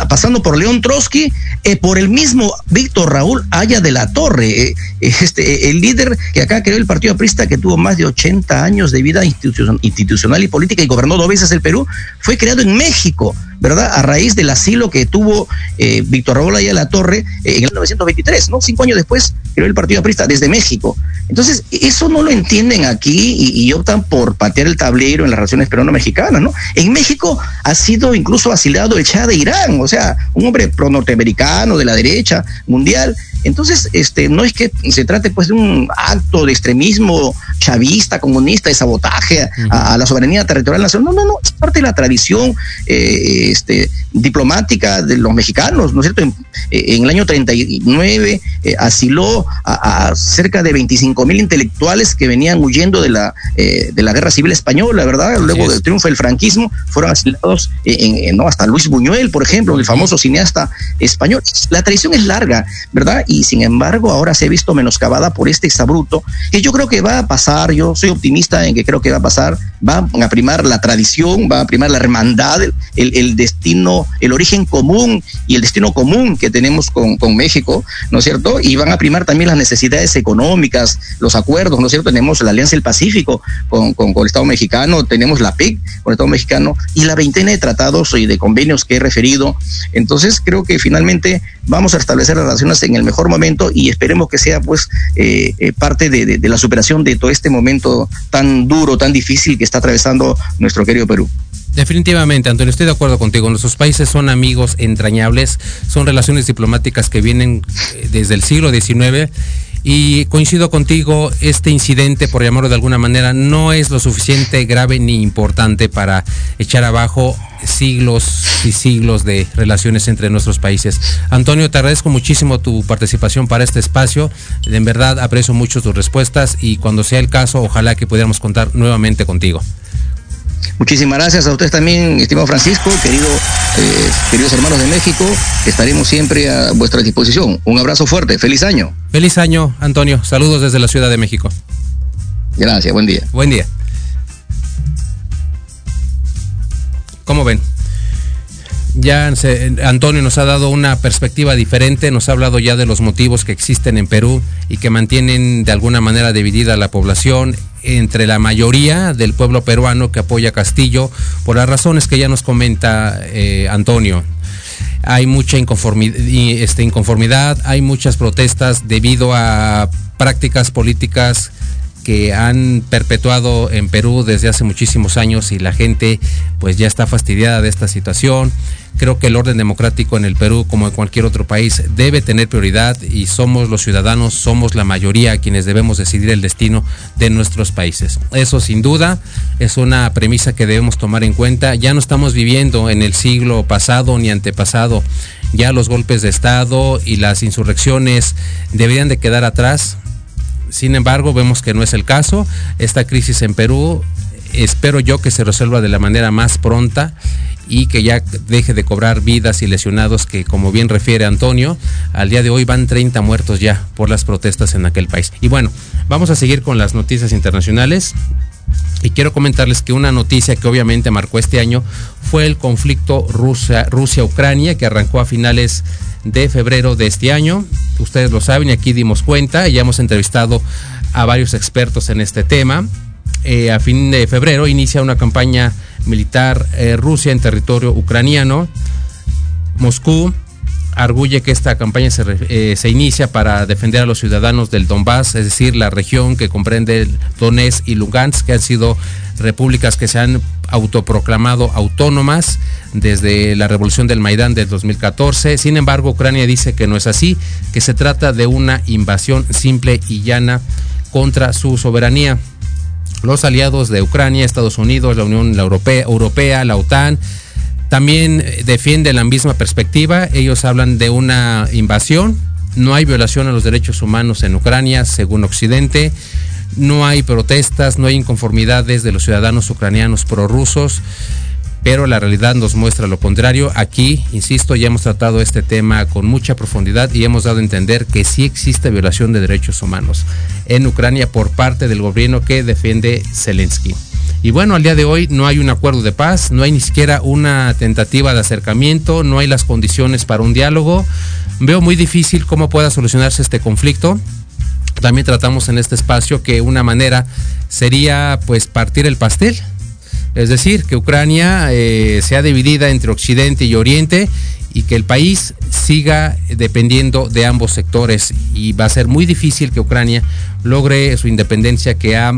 pasando por León Trotsky, eh, por el mismo Víctor Raúl Haya de la Torre, eh, este, el líder que acá creó el Partido Aprista, que tuvo más de 80 años de vida institucional y política y gobernó dos veces el Perú, fue creado en México. ¿verdad? A raíz del asilo que tuvo eh, Víctor Raúl Ayala La Torre eh, en el 1923, ¿no? Cinco años después creó el Partido Aprista desde México. Entonces, eso no lo entienden aquí y, optan por patear el tablero en las relaciones peruano-mexicanas, ¿no? En México ha sido incluso asilado el Shah de Irán, o sea, un hombre pro-norteamericano de la derecha mundial entonces, este, no es que se trate pues de un acto de extremismo chavista, comunista, de sabotaje a, la soberanía territorial nacional. No, no, no, es parte de la tradición eh, este, diplomática de los mexicanos, ¿no es cierto? En, el año 39 eh, asiló a, cerca de 25 mil intelectuales que venían huyendo de la, eh, de la guerra civil española, ¿verdad? Luego del triunfo del franquismo, fueron asilados en, no, hasta Luis Buñuel, por ejemplo, el famoso cineasta español. La tradición es larga, ¿verdad? y sin embargo ahora se ha visto menoscabada por este exabruto, que yo creo que va a pasar, yo soy optimista en que creo que va a pasar, va a primar la tradición, va a primar la hermandad, el, destino, el origen común y el destino común que tenemos con, México, ¿no es cierto? Y van a primar también las necesidades económicas, los acuerdos, ¿no es cierto? Tenemos la Alianza del Pacífico con, con, el Estado mexicano, tenemos la PIC con el Estado mexicano y la veintena de tratados y de convenios que he referido. Entonces creo que finalmente vamos a establecer relaciones en el mejor momento y esperemos que sea pues eh, eh, parte de, la superación de todo este momento tan duro, tan difícil que está atravesando nuestro querido Perú. Definitivamente, Antonio, estoy de acuerdo contigo. Nuestros países son amigos entrañables, son relaciones diplomáticas que vienen eh, desde el siglo XIX y coincido contigo, este incidente, por llamarlo de alguna manera, no es lo suficiente grave ni importante para echar abajo siglos y siglos de relaciones entre nuestros países. Antonio, te agradezco muchísimo tu participación para este espacio. En verdad aprecio mucho tus respuestas y cuando sea el caso, ojalá que pudiéramos contar nuevamente contigo. Muchísimas gracias a ustedes también, estimado Francisco, querido, eh, queridos hermanos de México. Estaremos siempre a vuestra disposición. Un abrazo fuerte. Feliz año. Feliz año, Antonio. Saludos desde la Ciudad de México. Gracias. Buen día. Buen día. ¿Cómo ven? Ya Antonio nos ha dado una perspectiva diferente, nos ha hablado ya de los motivos que existen en Perú y que mantienen de alguna manera dividida la población entre la mayoría del pueblo peruano que apoya a Castillo por las razones que ya nos comenta eh, Antonio. Hay mucha inconformidad, este, inconformidad, hay muchas protestas debido a prácticas políticas que han perpetuado en Perú desde hace muchísimos años y la gente pues ya está fastidiada de esta situación. Creo que el orden democrático en el Perú, como en cualquier otro país, debe tener prioridad y somos los ciudadanos, somos la mayoría quienes debemos decidir el destino de nuestros países. Eso sin duda es una premisa que debemos tomar en cuenta. Ya no estamos viviendo en el siglo pasado ni antepasado. Ya los golpes de Estado y las insurrecciones deberían de quedar atrás sin embargo, vemos que no es el caso. Esta crisis en Perú, espero yo que se resuelva de la manera más pronta y que ya deje de cobrar vidas y lesionados que como bien refiere Antonio, al día de hoy van 30 muertos ya por las protestas en aquel país. Y bueno, vamos a seguir con las noticias internacionales. Y quiero comentarles que una noticia que obviamente marcó este año fue el conflicto Rusia-Ucrania que arrancó a finales de febrero de este año. Ustedes lo saben y aquí dimos cuenta, ya hemos entrevistado a varios expertos en este tema. Eh, a fin de febrero inicia una campaña militar eh, Rusia en territorio ucraniano. Moscú arguye que esta campaña se, eh, se, inicia para defender a los ciudadanos del Donbass, es decir, la región que comprende Donetsk y Lugansk, que han sido repúblicas que se han autoproclamado autónomas desde la revolución del Maidán del 2014. Sin embargo, Ucrania dice que no es así, que se trata de una invasión simple y llana contra su soberanía. Los aliados de Ucrania, Estados Unidos, la Unión Europea, la OTAN, también defienden la misma perspectiva. Ellos hablan de una invasión. No hay violación a los derechos humanos en Ucrania, según Occidente. No hay protestas, no hay inconformidades de los ciudadanos ucranianos prorrusos, pero la realidad nos muestra lo contrario. Aquí, insisto, ya hemos tratado este tema con mucha profundidad y hemos dado a entender que sí existe violación de derechos humanos en Ucrania por parte del gobierno que defiende Zelensky. Y bueno, al día de hoy no hay un acuerdo de paz, no hay ni siquiera una tentativa de acercamiento, no hay las condiciones para un diálogo. Veo muy difícil cómo pueda solucionarse este conflicto. También tratamos en este espacio que una manera sería pues partir el pastel, es decir, que Ucrania eh, sea dividida entre Occidente y Oriente y que el país siga dependiendo de ambos sectores y va a ser muy difícil que Ucrania logre su independencia que ha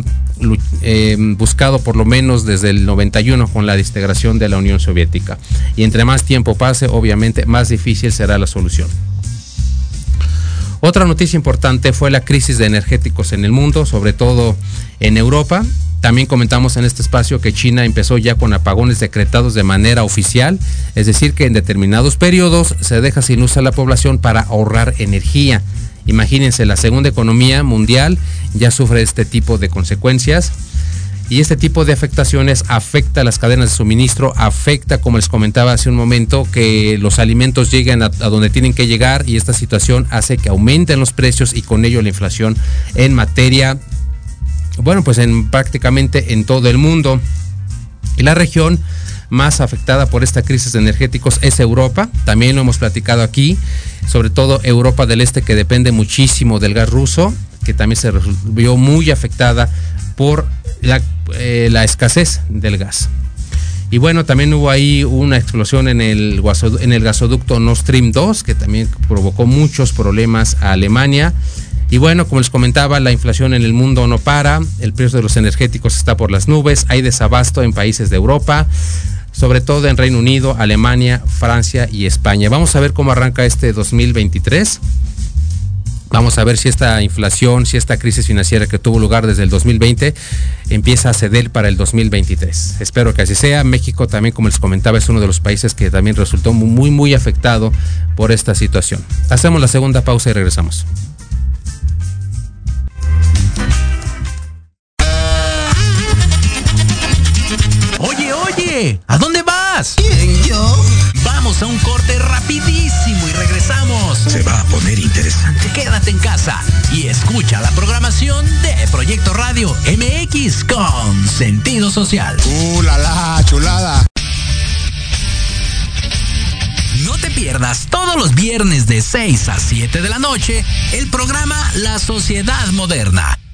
eh, buscado por lo menos desde el 91 con la desintegración de la Unión Soviética. Y entre más tiempo pase, obviamente más difícil será la solución. Otra noticia importante fue la crisis de energéticos en el mundo, sobre todo en Europa. También comentamos en este espacio que China empezó ya con apagones decretados de manera oficial, es decir, que en determinados periodos se deja sin luz a la población para ahorrar energía. Imagínense, la segunda economía mundial ya sufre este tipo de consecuencias y este tipo de afectaciones afecta a las cadenas de suministro, afecta, como les comentaba hace un momento, que los alimentos lleguen a, donde tienen que llegar y esta situación hace que aumenten los precios y con ello la inflación en materia bueno, pues en prácticamente en todo el mundo. Y la región más afectada por esta crisis de energéticos es Europa, también lo hemos platicado aquí, sobre todo Europa del Este que depende muchísimo del gas ruso, que también se vio muy afectada por la, eh, escasez del gas. Y bueno, también hubo ahí una explosión en el, en el gasoducto Nord Stream 2, que también provocó muchos problemas a Alemania. Y bueno, como les comentaba, la inflación en el mundo no para, el precio de los energéticos está por las nubes, hay desabasto en países de Europa, sobre todo en Reino Unido, Alemania, Francia y España. Vamos a ver cómo arranca este 2023. Vamos a ver si esta inflación, si esta crisis financiera que tuvo lugar desde el 2020 empieza a ceder para el 2023. Espero que así sea. México también, como les comentaba, es uno de los países que también resultó muy, muy afectado por esta situación. Hacemos la segunda pausa y regresamos. Oye, ¿a dónde vas? ¿Quién, yo? Vamos a un corte rapidísimo y regresamos. Se va a poner interesante. Quédate en casa y escucha la programación de Proyecto Radio MX con sentido social. ¡Uh, la, la chulada! No te pierdas todos los viernes de 6 a 7 de la noche el programa La Sociedad Moderna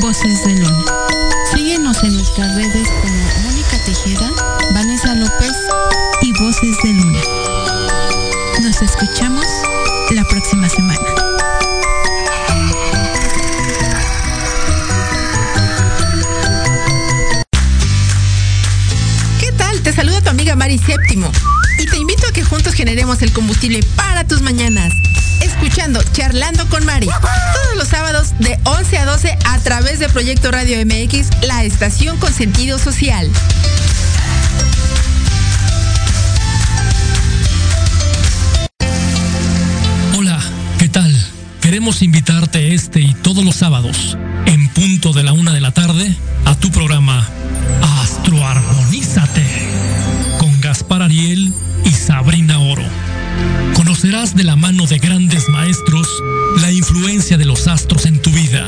Voces de Luna. Síguenos en nuestras redes como Mónica Tejeda, Vanessa López y Voces de Luna. Nos escuchamos la próxima semana. ¿Qué tal? Te saluda tu amiga Mari Séptimo y te invito a que juntos generemos el combustible para tus mañanas. Escuchando Charlando con Mari todos los sábados de 11 a 12 a través de Proyecto Radio MX, la estación con sentido social. Hola, ¿qué tal? Queremos invitarte este y todos los sábados, en punto de la una de la tarde, a tu programa Astroarmonízate De la mano de grandes maestros la influencia de los astros en tu vida,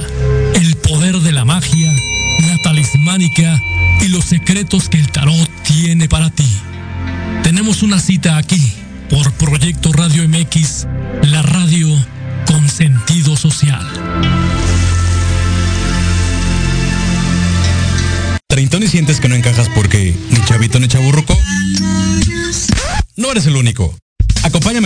el poder de la magia, la talismánica y los secretos que el tarot tiene para ti. Tenemos una cita aquí por Proyecto Radio MX, la radio con sentido social. Treintón y sientes que no encajas porque ni chavito ni chaburruco. no eres el único.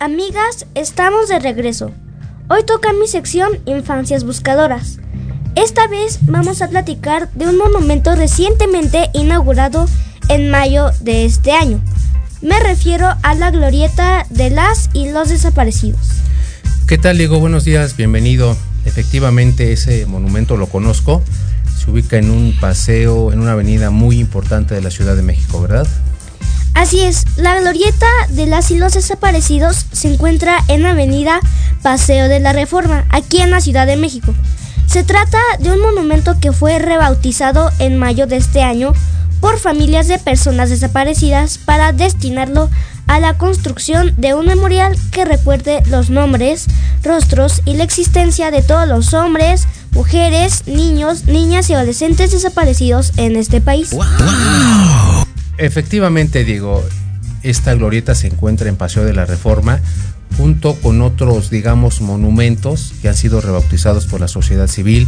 Amigas, estamos de regreso. Hoy toca mi sección Infancias Buscadoras. Esta vez vamos a platicar de un monumento recientemente inaugurado en mayo de este año. Me refiero a la glorieta de las y los desaparecidos. ¿Qué tal, Diego? Buenos días, bienvenido. Efectivamente, ese monumento lo conozco. Se ubica en un paseo, en una avenida muy importante de la Ciudad de México, ¿verdad? Así es, la glorieta de las y los desaparecidos se encuentra en avenida Paseo de la Reforma, aquí en la Ciudad de México. Se trata de un monumento que fue rebautizado en mayo de este año por familias de personas desaparecidas para destinarlo a la construcción de un memorial que recuerde los nombres, rostros y la existencia de todos los hombres, mujeres, niños, niñas y adolescentes desaparecidos en este país. Efectivamente, Diego, esta glorieta se encuentra en Paseo de la Reforma junto con otros, digamos, monumentos que han sido rebautizados por la sociedad civil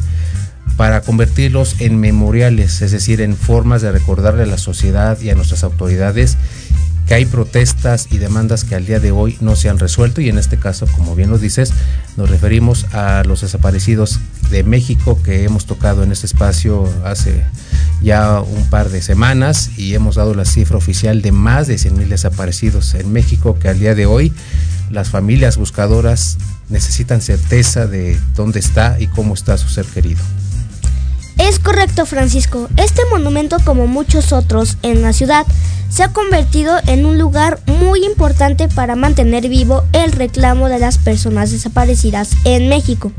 para convertirlos en memoriales, es decir, en formas de recordarle a la sociedad y a nuestras autoridades que hay protestas y demandas que al día de hoy no se han resuelto y en este caso, como bien lo dices, nos referimos a los desaparecidos de México que hemos tocado en este espacio hace ya un par de semanas y hemos dado la cifra oficial de más de 100 mil desaparecidos en México que al día de hoy las familias buscadoras necesitan certeza de dónde está y cómo está su ser querido. Es correcto, Francisco. Este monumento, como muchos otros en la ciudad, se ha convertido en un lugar muy importante para mantener vivo el reclamo de las personas desaparecidas en México.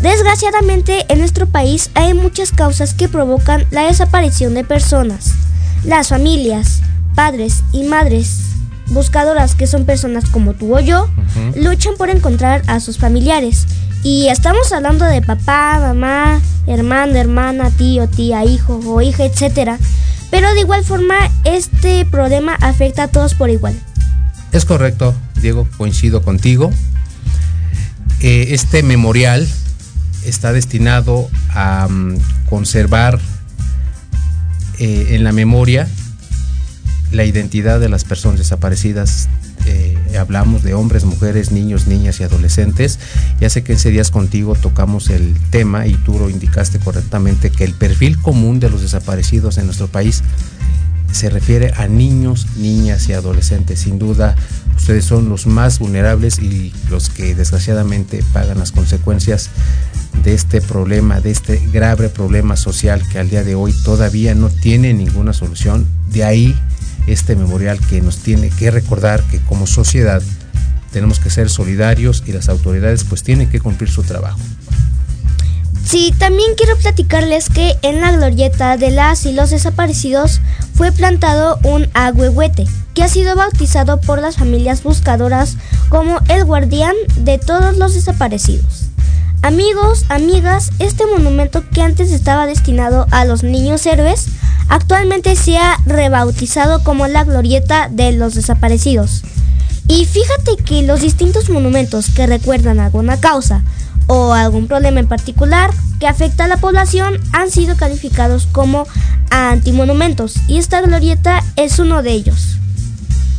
Desgraciadamente, en nuestro país hay muchas causas que provocan la desaparición de personas. Las familias, padres y madres buscadoras, que son personas como tú o yo, luchan por encontrar a sus familiares. Y estamos hablando de papá, mamá, hermano, hermana, tío, tía, hijo o hija, etc. Pero de igual forma, este problema afecta a todos por igual. Es correcto, Diego, coincido contigo. Eh, este memorial está destinado a um, conservar eh, en la memoria la identidad de las personas desaparecidas. Eh, hablamos de hombres, mujeres, niños, niñas y adolescentes. Sé que ese días contigo tocamos el tema y tú lo indicaste correctamente que el perfil común de los desaparecidos en nuestro país se refiere a niños, niñas y adolescentes. Sin duda, ustedes son los más vulnerables y los que desgraciadamente pagan las consecuencias de este problema, de este grave problema social que al día de hoy todavía no tiene ninguna solución. De ahí este memorial que nos tiene que recordar que como sociedad tenemos que ser solidarios y las autoridades pues tienen que cumplir su trabajo. Sí, también quiero platicarles que en la glorieta de las y los desaparecidos fue plantado un agüehuete que ha sido bautizado por las familias buscadoras como el guardián de todos los desaparecidos. Amigos, amigas, este monumento que antes estaba destinado a los niños héroes, actualmente se ha rebautizado como la glorieta de los desaparecidos. Y fíjate que los distintos monumentos que recuerdan alguna causa o algún problema en particular que afecta a la población han sido calificados como antimonumentos y esta glorieta es uno de ellos.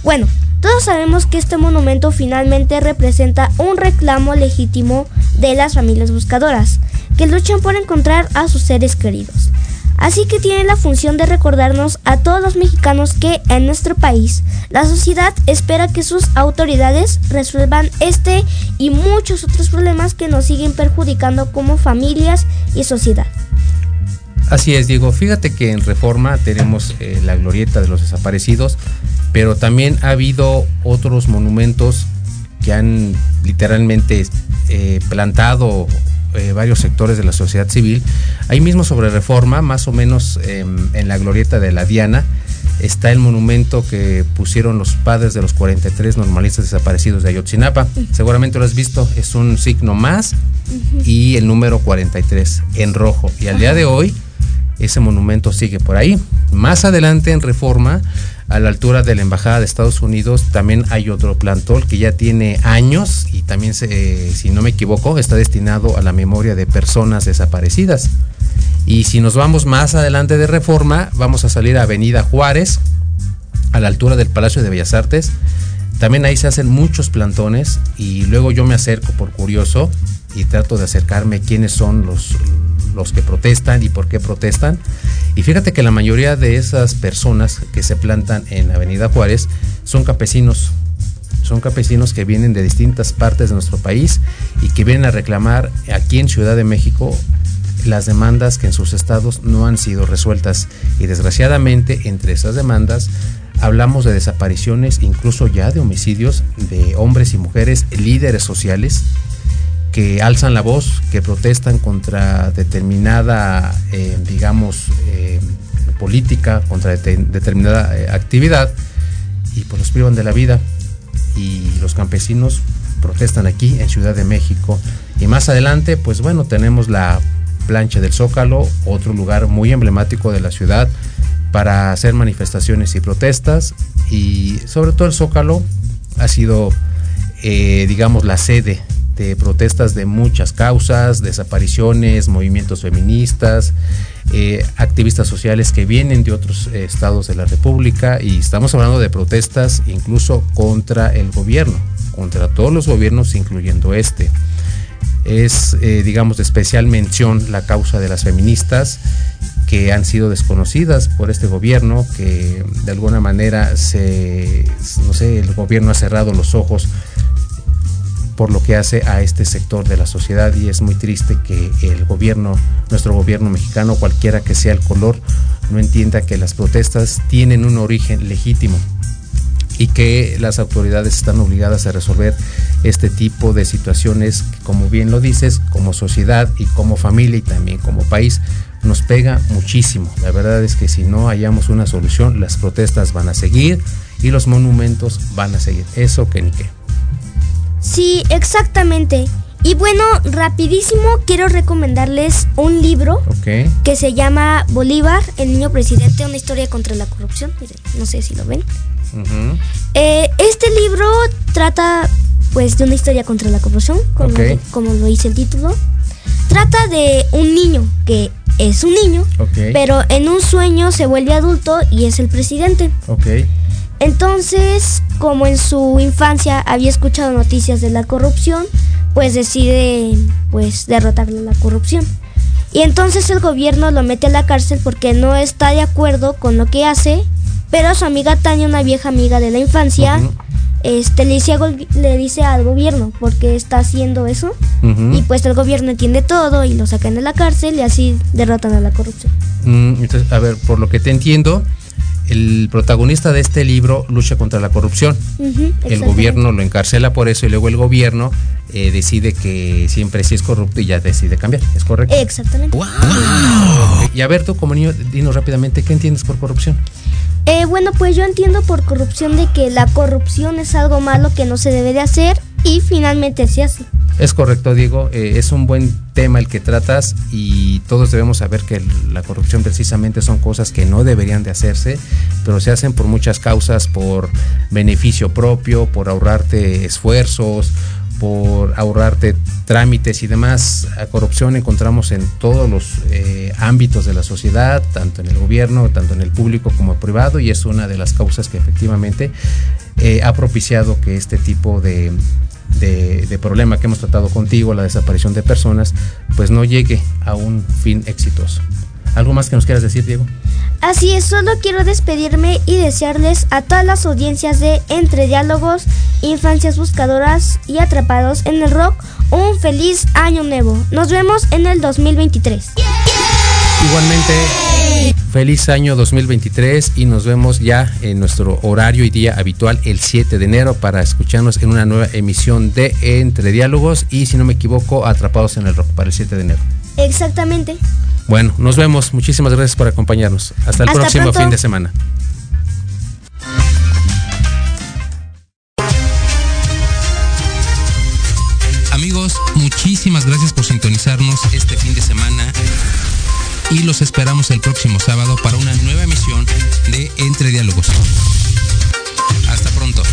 Bueno, todos sabemos que este monumento finalmente representa un reclamo legítimo de las familias buscadoras, que luchan por encontrar a sus seres queridos. Así que tiene la función de recordarnos a todos los mexicanos que en nuestro país la sociedad espera que sus autoridades resuelvan este y muchos otros problemas que nos siguen perjudicando como familias y sociedad. Así es, Diego. Fíjate que en Reforma tenemos eh, la glorieta de los desaparecidos, pero también ha habido otros monumentos que han literalmente eh, plantado eh, varios sectores de la sociedad civil. Ahí mismo sobre reforma, más o menos em, en la glorieta de la Diana, está el monumento que pusieron los padres de los 43 normalistas desaparecidos de Ayotzinapa. Seguramente lo has visto, es un signo más y el número 43 en rojo. Y al día de hoy ese monumento sigue por ahí. Más adelante en Reforma, a la altura de la Embajada de Estados Unidos, también hay otro plantol que ya tiene años y también, se, si no me equivoco, está destinado a la memoria de personas desaparecidas. Y si nos vamos más adelante de Reforma, vamos a salir a Avenida Juárez, a la altura del Palacio de Bellas Artes. También ahí se hacen muchos plantones y luego yo me acerco por curioso y trato de acercarme quiénes son los, los que protestan y por qué protestan. Y fíjate que la mayoría de esas personas que se plantan en Avenida Juárez son campesinos. Son campesinos que vienen de distintas partes de nuestro país y que vienen a reclamar aquí en Ciudad de México las demandas que en sus estados no han sido resueltas. Y desgraciadamente entre esas demandas hablamos de desapariciones, incluso ya de homicidios de hombres y mujeres líderes sociales que alzan la voz, que protestan contra determinada, eh, digamos, eh, política, contra determinada eh, actividad, y pues los privan de la vida. Y los campesinos protestan aquí en Ciudad de México. Y más adelante, pues bueno, tenemos la plancha del Zócalo, otro lugar muy emblemático de la ciudad para hacer manifestaciones y protestas. Y sobre todo el Zócalo ha sido, digamos, la sede protestas de muchas causas, desapariciones, movimientos feministas, eh, activistas sociales que vienen de otros eh, estados de la República y estamos hablando de protestas incluso contra el gobierno, contra todos los gobiernos incluyendo este. Es, eh, digamos, de especial mención la causa de las feministas que han sido desconocidas por este gobierno, que de alguna manera se, no sé, el gobierno ha cerrado los ojos por lo que hace a este sector de la sociedad y es muy triste que el gobierno, nuestro gobierno mexicano, cualquiera que sea el color, no entienda que las protestas tienen un origen legítimo y que las autoridades están obligadas a resolver este tipo de situaciones que, como bien lo dices, como sociedad y como familia y también como país, nos pega muchísimo. La verdad es que si no hallamos una solución, las protestas van a seguir y los monumentos van a seguir. Eso que ni qué. Sí, exactamente. Y bueno, rapidísimo quiero recomendarles un libro que se llama Bolívar, el niño presidente, una historia contra la corrupción. no sé si lo ven. Eh, este libro trata pues de una historia contra la corrupción, como, como lo dice el título. Trata de un niño que es un niño, pero en un sueño se vuelve adulto y es el presidente. Entonces, como en su infancia había escuchado noticias de la corrupción, pues decide pues derrotar la corrupción. Y entonces el gobierno lo mete a la cárcel porque no está de acuerdo con lo que hace, pero su amiga Tania, una vieja amiga de la infancia, este, le, dice, le dice al gobierno porque está haciendo eso. Y pues el gobierno entiende todo y lo sacan de la cárcel y así derrotan a la corrupción. Mm, entonces, a ver, por lo que te entiendo, el protagonista de este libro lucha contra la corrupción. el gobierno lo encarcela por eso y luego el gobierno eh, decide que siempre sí es corrupto y ya decide cambiar. ¿Es correcto? Exactamente. Y a ver, tú como niño, dinos rápidamente, ¿qué entiendes por corrupción? Eh, bueno, pues yo entiendo por corrupción de que la corrupción es algo malo que no se debe de hacer y finalmente se hace. Es correcto, Diego. Eh, es un buen tema el que tratas y todos debemos saber que la corrupción precisamente son cosas que no deberían de hacerse, pero se hacen por muchas causas, por beneficio propio, por ahorrarte esfuerzos, por ahorrarte trámites y demás. Corrupción encontramos en todos los eh, ámbitos de la sociedad, tanto en el gobierno, tanto en el público como privado, y es una de las causas que efectivamente eh, ha propiciado que este tipo de de, problema que hemos tratado contigo, la desaparición de personas, pues no llegue a un fin exitoso. ¿Algo más que nos quieras decir, Diego? Así es, solo quiero despedirme y desearles a todas las audiencias de Entre Diálogos, Infancias Buscadoras y Atrapados en el Rock un feliz año nuevo. Nos vemos en el 2023. Igualmente, feliz año 2023 y nos vemos ya en nuestro horario y día habitual el 7 de enero para escucharnos en una nueva emisión de Entre Diálogos y si no me equivoco, Atrapados en el Rock para el 7 de enero. Exactamente. Bueno, nos vemos. Muchísimas gracias por acompañarnos. Hasta el próximo fin de semana. Amigos, muchísimas gracias por sintonizarnos este fin de semana y los esperamos el próximo sábado para una nueva emisión de Entre Diálogos. Hasta pronto.